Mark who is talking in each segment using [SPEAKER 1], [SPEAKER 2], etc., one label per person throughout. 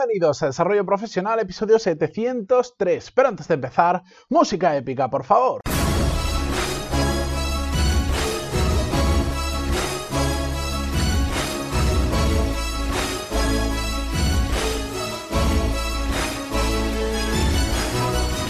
[SPEAKER 1] Bienvenidos a Desarrollo Profesional, episodio 703. Pero antes de empezar, música épica, por favor.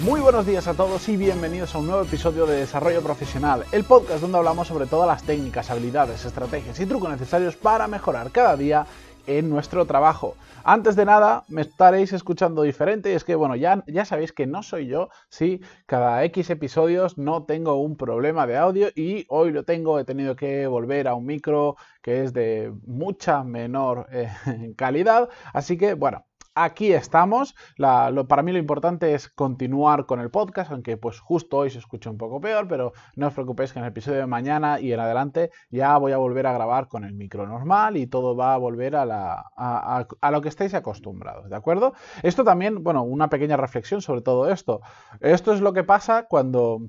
[SPEAKER 1] Muy buenos días a todos y bienvenidos a un nuevo episodio de Desarrollo Profesional, el podcast donde hablamos sobre todas las técnicas, habilidades, estrategias y trucos necesarios para mejorar cada día en nuestro trabajo. Antes de nada, me estaréis escuchando diferente y es que, bueno, ya, ya sabéis que no soy yo, sí, cada X episodios no tengo un problema de audio y hoy lo tengo, he tenido que volver a un micro que es de mucha menor eh, calidad, así que, bueno, aquí estamos. para mí lo importante es continuar con el podcast, aunque pues justo hoy se escucha un poco peor, pero no os preocupéis que en el episodio de mañana y en adelante ya voy a volver a grabar con el micro normal y todo va a volver a, a lo que estáis acostumbrados, ¿de acuerdo? Esto también, bueno, una pequeña reflexión sobre todo esto. Esto es lo que pasa cuando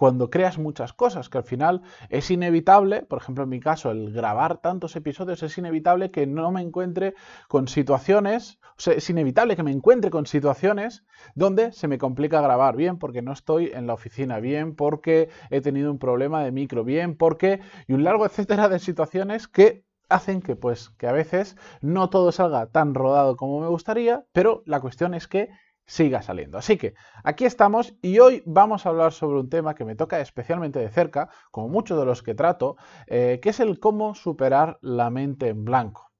[SPEAKER 1] cuando creas muchas cosas, que al final es inevitable, por ejemplo en mi caso, el grabar tantos episodios, es inevitable que no me encuentre con situaciones, o sea, es inevitable que me encuentre con situaciones donde se me complica grabar, bien porque no estoy en la oficina, bien porque he tenido un problema de micro, bien porque, y un largo etcétera de situaciones que hacen que pues que a veces no todo salga tan rodado como me gustaría, pero la cuestión es que siga saliendo. Así que aquí estamos y hoy vamos a hablar sobre un tema que me toca especialmente de cerca, como muchos de los que trato, eh, que es el cómo superar la mente en blanco.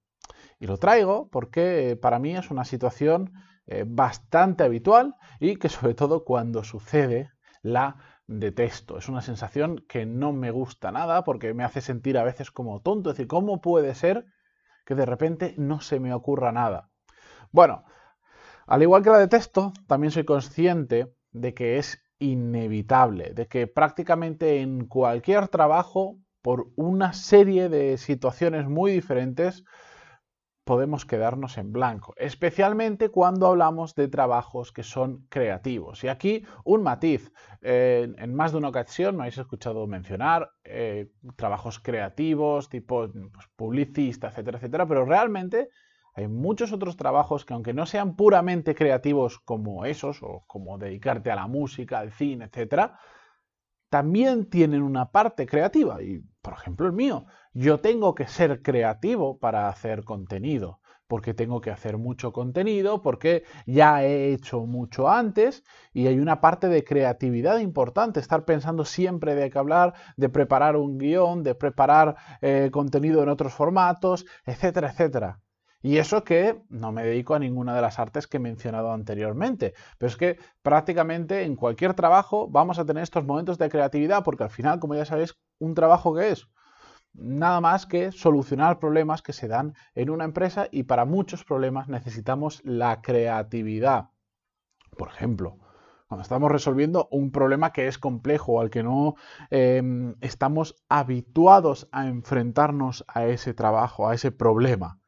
[SPEAKER 1] Y lo traigo porque eh, para mí es una situación eh, bastante habitual y que sobre todo cuando sucede la detesto. Es una sensación que no me gusta nada porque me hace sentir a veces como tonto. Es decir, ¿cómo puede ser que de repente no se me ocurra nada? Bueno, al igual que la detesto, también soy consciente de que es inevitable, de que prácticamente en cualquier trabajo, por una serie de situaciones muy diferentes, podemos quedarnos en blanco, especialmente cuando hablamos de trabajos que son creativos. Y aquí un matiz, eh, en más de una ocasión me habéis escuchado mencionar eh, trabajos creativos, tipo pues, publicista, etcétera, etcétera, pero realmente muchos otros trabajos que aunque no sean puramente creativos como esos, o como dedicarte a la música, al cine, etc., también tienen una parte creativa. Y, por ejemplo, el mío, yo tengo que ser creativo para hacer contenido, porque tengo que hacer mucho contenido, porque ya he hecho mucho antes y hay una parte de creatividad importante, estar pensando siempre de qué hablar, de preparar un guion, de preparar eh, contenido en otros formatos, etcétera, etcétera. Y eso que no me dedico a ninguna de las artes que he mencionado anteriormente. Pero es que prácticamente en cualquier trabajo vamos a tener estos momentos de creatividad porque al final, como ya sabéis, un trabajo que es nada más que solucionar problemas que se dan en una empresa y para muchos problemas necesitamos la creatividad. Por ejemplo, cuando estamos resolviendo un problema que es complejo al que no em, estamos habituados a enfrentarnos a ese trabajo, a ese problema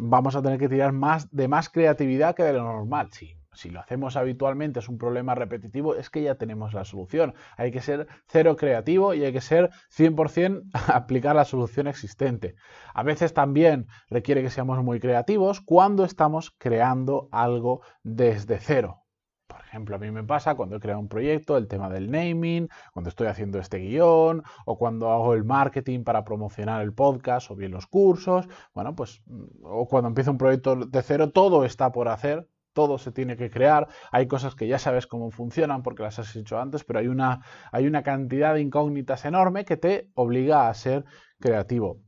[SPEAKER 1] vamos a tener que tirar más de más creatividad que de lo normal. Si, si lo hacemos habitualmente, es un problema repetitivo, es que ya tenemos la solución. Hay que ser cero creativo y hay que ser 100% aplicar la solución existente. A veces también requiere que seamos muy creativos cuando estamos creando algo desde cero. Por ejemplo, a mí me pasa cuando he creado un proyecto, el tema del naming, cuando estoy haciendo este guion, o cuando hago el marketing para promocionar el podcast o bien los cursos. Bueno, pues, mm, o cuando empiezo un proyecto de cero, todo está por hacer, todo se tiene que crear. Hay cosas que ya sabes cómo funcionan porque las has hecho antes, pero hay una, hay una cantidad de incógnitas enorme que te obliga a ser creativo.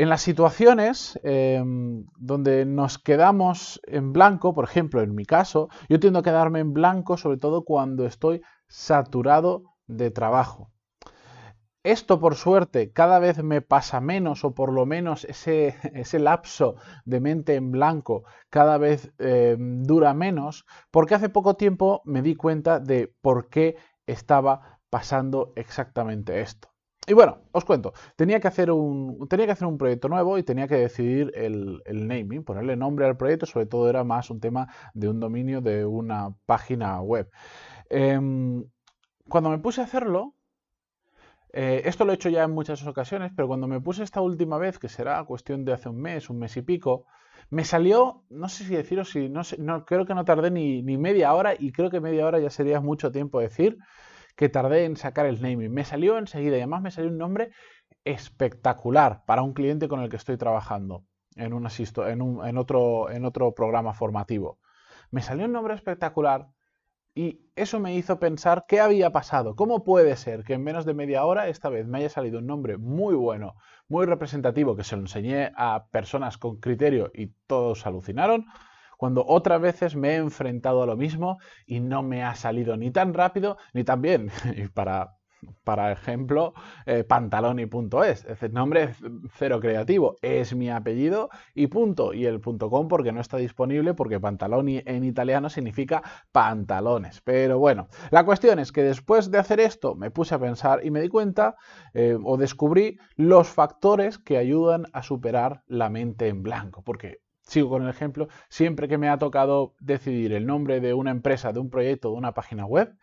[SPEAKER 1] En las situaciones em, donde nos quedamos en blanco, por ejemplo, en mi caso, yo tiendo a quedarme en blanco sobre todo cuando estoy saturado de trabajo. Esto, por suerte, cada vez me pasa menos, o por lo menos ese, ese lapso de mente en blanco cada vez em, dura menos, porque hace poco tiempo me di cuenta de por qué estaba pasando exactamente esto. Y bueno, os cuento, tenía que hacer un, tenía que hacer un proyecto nuevo y tenía que decidir el, naming, ponerle nombre al proyecto, sobre todo era más un tema de un dominio de una página web. Em, cuando me puse a hacerlo, eh, esto lo he hecho ya en muchas ocasiones, pero cuando me puse esta última vez, que será cuestión de hace un mes, un mes y pico, Me salió, no sé si deciros, si no, sé, no creo que no tardé ni, ni, media hora y creo que media hora ya sería mucho tiempo decir que tardé en sacar el naming. Me salió enseguida y además me salió un nombre espectacular para un cliente con el que estoy trabajando en, un, en, en, otro, en otro programa formativo. Me salió un nombre espectacular y eso me hizo pensar qué había pasado. ¿Cómo puede ser que en menos de media hora esta vez me haya salido un nombre muy bueno, muy representativo, que se lo enseñé a personas con criterio y todos alucinaron? Cuando otras veces me he enfrentado a lo mismo y no me ha salido ni tan rápido ni tan bien. Y para para ejemplo, eh, pantaloni.es. Es el nombre cero creativo, es mi apellido y punto. Y el punto .com porque no está disponible porque pantaloni en italiano significa pantalones. Pero bueno, la cuestión es que después de hacer esto me puse a pensar y me di cuenta eh, o descubrí los factores que ayudan a superar la mente en blanco. Porque sigo con el ejemplo, siempre que me ha tocado decidir el nombre de una empresa, de un proyecto, de una página web,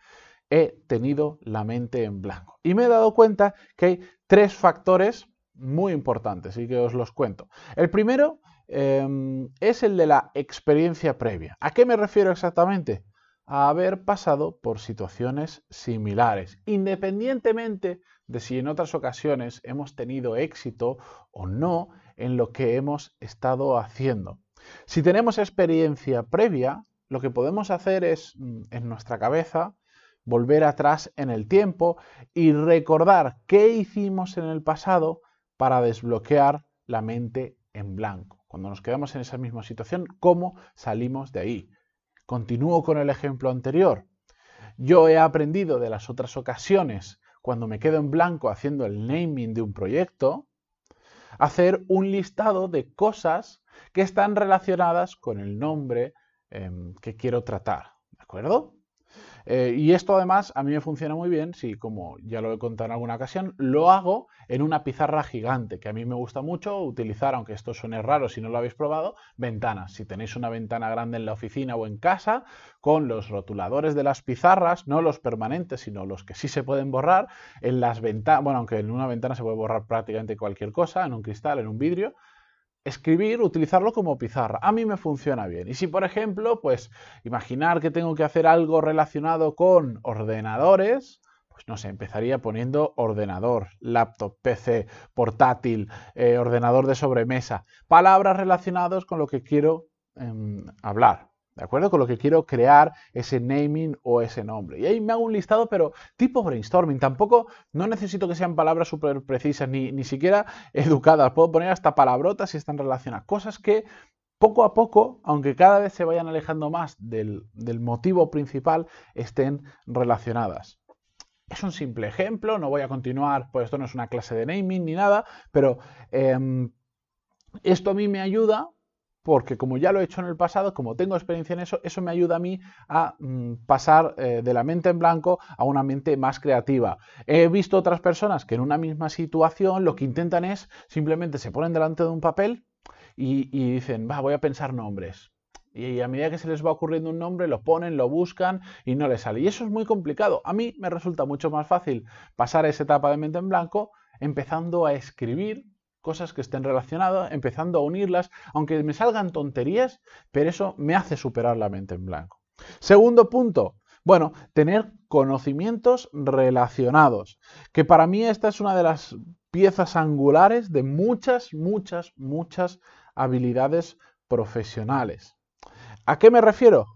[SPEAKER 1] he tenido la mente en blanco. Y me he dado cuenta que hay tres factores muy importantes y que os los cuento. El primero em, es el de la experiencia previa. ¿A qué me refiero exactamente? A haber pasado por situaciones similares, independientemente de si en otras ocasiones hemos tenido éxito o no en lo que hemos estado haciendo. Si tenemos experiencia previa, lo que podemos hacer es mm, en nuestra cabeza volver atrás en el tiempo y recordar qué hicimos en el pasado para desbloquear la mente en blanco. Cuando nos quedamos en esa misma situación, ¿cómo salimos de ahí? Continúo con el ejemplo anterior. Yo he aprendido de las otras ocasiones, cuando me quedo en blanco haciendo el naming de un proyecto, hacer un listado de cosas que están relacionadas con el nombre em, que quiero tratar. ¿De acuerdo? Eh, y esto además a mí me funciona muy bien si, como ya lo he contado en alguna ocasión, lo hago en una pizarra gigante, que a mí me gusta mucho utilizar, aunque esto suene raro si no lo habéis probado, ventanas. Si tenéis una ventana grande en la oficina o en casa, con los rotuladores de las pizarras, no los permanentes, sino los que sí se pueden borrar, en las ventanas, bueno, aunque en una ventana se puede borrar prácticamente cualquier cosa, en un cristal, en un vidrio, escribir, utilizarlo como pizarra. A mí me funciona bien. Y si, por ejemplo, pues imaginar que tengo que hacer algo relacionado con ordenadores, pues no sé, empezaría poniendo ordenador, laptop, PC, portátil, eh, ordenador de sobremesa, palabras relacionadas con lo que quiero em, hablar. ¿De acuerdo? Con lo que quiero crear ese naming o ese nombre. Y ahí me hago un listado, pero tipo brainstorming. Tampoco no necesito que sean palabras súper precisas ni, ni siquiera educadas. Puedo poner hasta palabrotas si están relacionadas. Cosas que poco a poco, aunque cada vez se vayan alejando más del, motivo principal, estén relacionadas. Es un simple ejemplo, no voy a continuar, pues esto no es una clase de naming ni nada, pero em, esto a mí me ayuda porque como ya lo he hecho en el pasado, como tengo experiencia en eso, eso me ayuda a mí a mm, pasar eh, de la mente en blanco a una mente más creativa. He visto otras personas que en una misma situación lo que intentan es simplemente se ponen delante de un papel y, dicen, va, voy a pensar nombres. Y a medida que se les va ocurriendo un nombre, lo ponen, lo buscan y no les sale. Y eso es muy complicado. A mí me resulta mucho más fácil pasar esa etapa de mente en blanco empezando a escribir cosas que estén relacionadas, empezando a unirlas, aunque me salgan tonterías, pero eso me hace superar la mente en blanco. Segundo punto, bueno, tener conocimientos relacionados, que para mí esta es una de las piezas angulares de muchas, muchas, muchas habilidades profesionales. ¿A qué me refiero?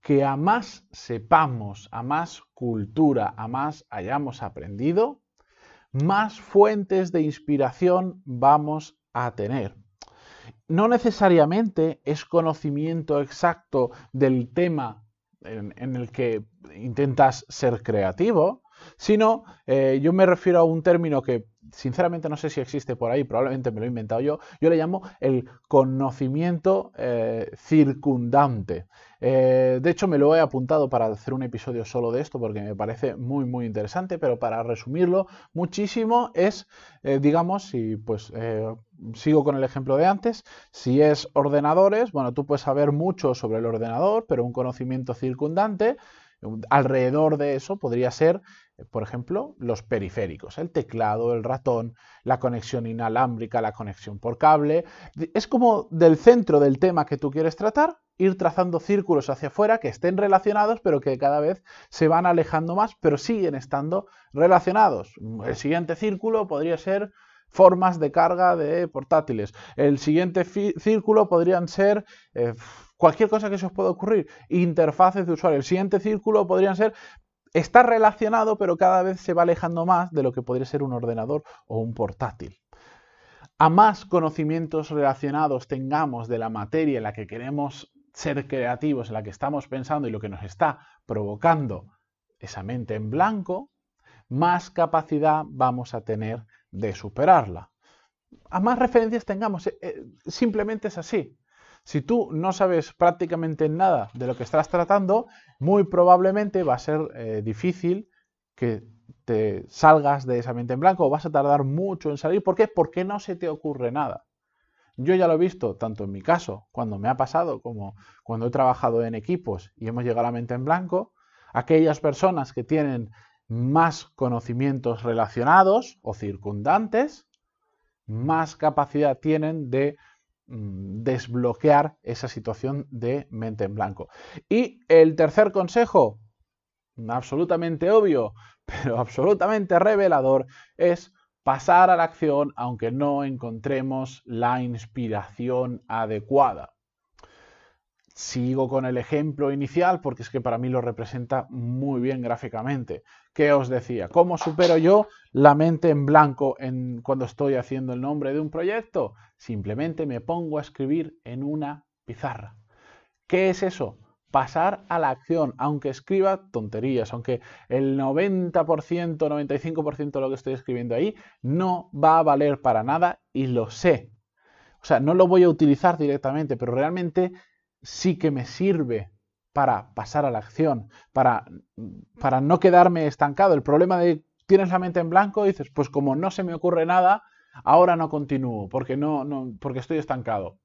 [SPEAKER 1] Que a más sepamos, a más cultura, a más hayamos aprendido, más fuentes de inspiración vamos a tener. No necesariamente es conocimiento exacto del tema en, el que intentas ser creativo, sino eh, yo me refiero a un término que sinceramente no sé si existe por ahí, probablemente me lo he inventado yo, yo le llamo el conocimiento eh, circundante. Eh, de hecho, me lo he apuntado para hacer un episodio solo de esto porque me parece muy, muy interesante, pero para resumirlo muchísimo es, digamos, si pues sigo con el ejemplo de antes, si es ordenadores, bueno, tú puedes saber mucho sobre el ordenador, pero un conocimiento circundante Alrededor de eso podría ser, por ejemplo, los periféricos, el teclado, el ratón, la conexión inalámbrica, la conexión por cable. Es como del centro del tema que tú quieres tratar, ir trazando círculos hacia afuera que estén relacionados, pero que cada vez se van alejando más, pero siguen estando relacionados. El siguiente círculo podría ser formas de carga de portátiles. El siguiente círculo podrían ser eh, cualquier cosa que se os pueda ocurrir, interfaces de usuario. El siguiente círculo podrían ser está relacionado, pero cada vez se va alejando más de lo que podría ser un ordenador o un portátil. A más conocimientos relacionados tengamos de la materia en la que queremos ser creativos, en la que estamos pensando y lo que nos está provocando esa mente en blanco, más capacidad vamos a tener de superarla. A más referencias tengamos, eh, eh, simplemente es así. Si tú no sabes prácticamente nada de lo que estás tratando, muy probablemente va a ser eh, difícil que te salgas de esa mente en blanco o vas a tardar mucho en salir. ¿Por qué? Porque no se te ocurre nada. Yo ya lo he visto, tanto en mi caso, cuando me ha pasado, como cuando he trabajado en equipos y hemos llegado a la mente en blanco, aquellas personas que tienen más conocimientos relacionados o circundantes, más capacidad tienen de desbloquear esa situación de mente en blanco. Y el tercer consejo, absolutamente obvio, pero absolutamente revelador, es pasar a la acción aunque no encontremos la inspiración adecuada. Sigo con el ejemplo inicial porque es que para mí lo representa muy bien gráficamente. ¿Qué os decía? ¿Cómo supero yo la mente en blanco en, cuando estoy haciendo el nombre de un proyecto? Simplemente me pongo a escribir en una pizarra. ¿Qué es eso? Pasar a la acción, aunque escriba tonterías, aunque el 90%, 95% de lo que estoy escribiendo ahí no va a valer para nada y lo sé. O sea, no lo voy a utilizar directamente, pero realmente sí que me sirve para pasar a la acción, para, para no quedarme estancado. El problema de tienes la mente en blanco y dices, pues como no se me ocurre nada, ahora no continúo porque, no, no, porque estoy estancado.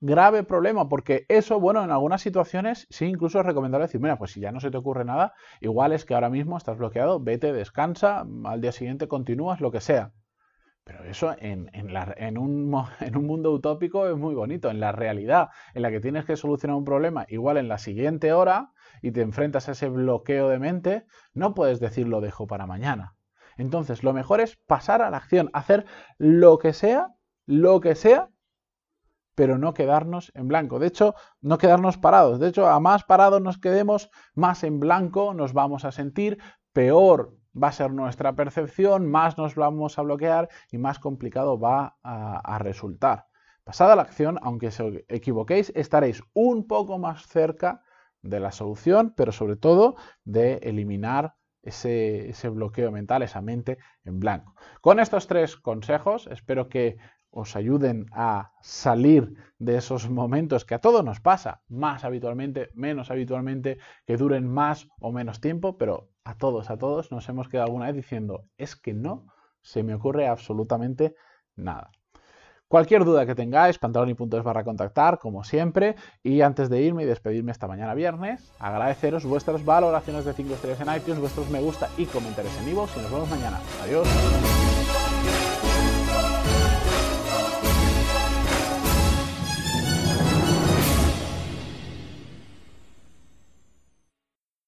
[SPEAKER 1] Grave problema, porque eso, bueno, en algunas situaciones sí incluso es recomendable decir, mira, pues si ya no se te ocurre nada, igual es que ahora mismo estás bloqueado, vete, descansa, al día siguiente continúas, lo que sea. Pero eso en, un, mundo utópico es muy bonito. En la realidad, en la que tienes que solucionar un problema, igual en la siguiente hora, y te enfrentas a ese bloqueo de mente, no puedes decir lo dejo para mañana. Entonces, lo mejor es pasar a la acción, hacer lo que sea, lo que sea, pero no quedarnos en blanco. De hecho, no quedarnos parados. De hecho, a más parados nos quedemos, más en blanco nos vamos a sentir, peor va a ser nuestra percepción, más nos vamos a bloquear y más complicado va a, resultar. Pasada la acción, aunque os equivoquéis, estaréis un poco más cerca de la solución, pero sobre todo de eliminar ese, ese, bloqueo mental, esa mente en blanco. Con estos tres consejos, espero que os ayuden a salir de esos momentos que a todos nos pasa, más habitualmente, menos habitualmente, que duren más o menos tiempo, pero a todos, a todos nos hemos quedado alguna vez diciendo, es que no se me ocurre absolutamente nada. Cualquier duda que tengáis, pantaloni.es barra contactar, como siempre. Y antes de irme y despedirme esta mañana viernes, agradeceros vuestras valoraciones de 5 estrellas en iTunes, vuestros me gusta y comentarios en iVoox. Y nos vemos mañana. Adiós.